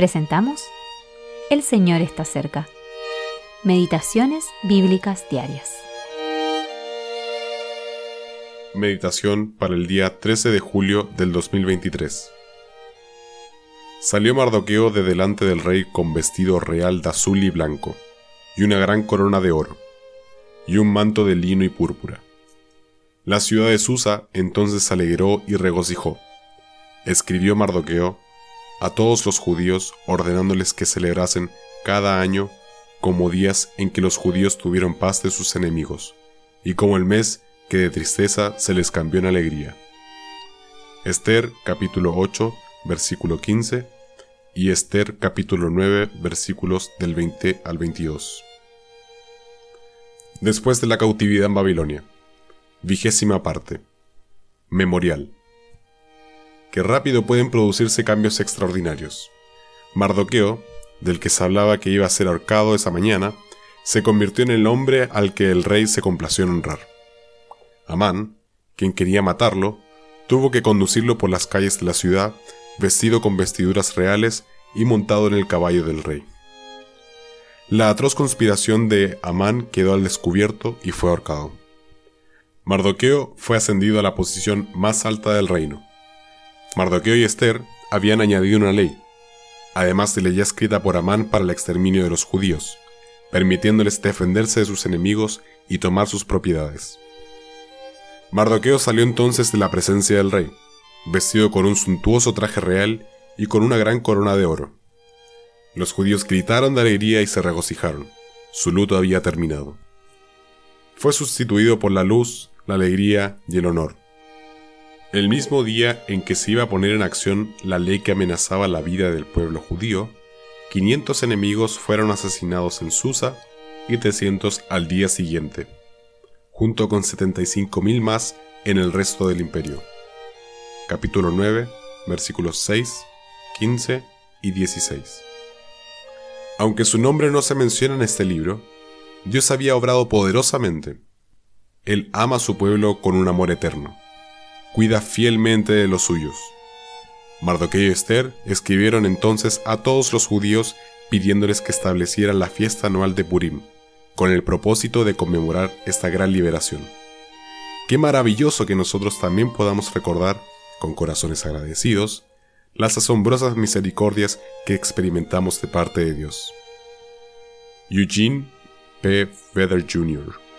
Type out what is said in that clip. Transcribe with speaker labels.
Speaker 1: presentamos El Señor está cerca. Meditaciones Bíblicas Diarias.
Speaker 2: Meditación para el día 13 de julio del 2023. Salió Mardoqueo de delante del rey con vestido real de azul y blanco, y una gran corona de oro, y un manto de lino y púrpura. La ciudad de Susa entonces se alegró y regocijó. Escribió Mardoqueo a todos los judíos ordenándoles que celebrasen cada año como días en que los judíos tuvieron paz de sus enemigos, y como el mes que de tristeza se les cambió en alegría. Esther capítulo 8 versículo 15 y Esther capítulo 9 versículos del 20 al 22. Después de la cautividad en Babilonia. Vigésima parte. Memorial que rápido pueden producirse cambios extraordinarios. Mardoqueo, del que se hablaba que iba a ser ahorcado esa mañana, se convirtió en el hombre al que el rey se complació en honrar. Amán, quien quería matarlo, tuvo que conducirlo por las calles de la ciudad, vestido con vestiduras reales y montado en el caballo del rey. La atroz conspiración de Amán quedó al descubierto y fue ahorcado. Mardoqueo fue ascendido a la posición más alta del reino, Mardoqueo y Esther habían añadido una ley, además de ley escrita por Amán para el exterminio de los judíos, permitiéndoles defenderse de sus enemigos y tomar sus propiedades. Mardoqueo salió entonces de la presencia del rey, vestido con un suntuoso traje real y con una gran corona de oro. Los judíos gritaron de alegría y se regocijaron. Su luto había terminado. Fue sustituido por la luz, la alegría y el honor. El mismo día en que se iba a poner en acción la ley que amenazaba la vida del pueblo judío, 500 enemigos fueron asesinados en Susa y 300 al día siguiente, junto con 75.000 más en el resto del imperio. Capítulo 9, versículos 6, 15 y 16. Aunque su nombre no se menciona en este libro, Dios había obrado poderosamente. Él ama a su pueblo con un amor eterno cuida fielmente de los suyos. Mardoqueo y Esther escribieron entonces a todos los judíos pidiéndoles que establecieran la fiesta anual de Purim, con el propósito de conmemorar esta gran liberación. Qué maravilloso que nosotros también podamos recordar, con corazones agradecidos, las asombrosas misericordias que experimentamos de parte de Dios. Eugene P. Vedder Jr.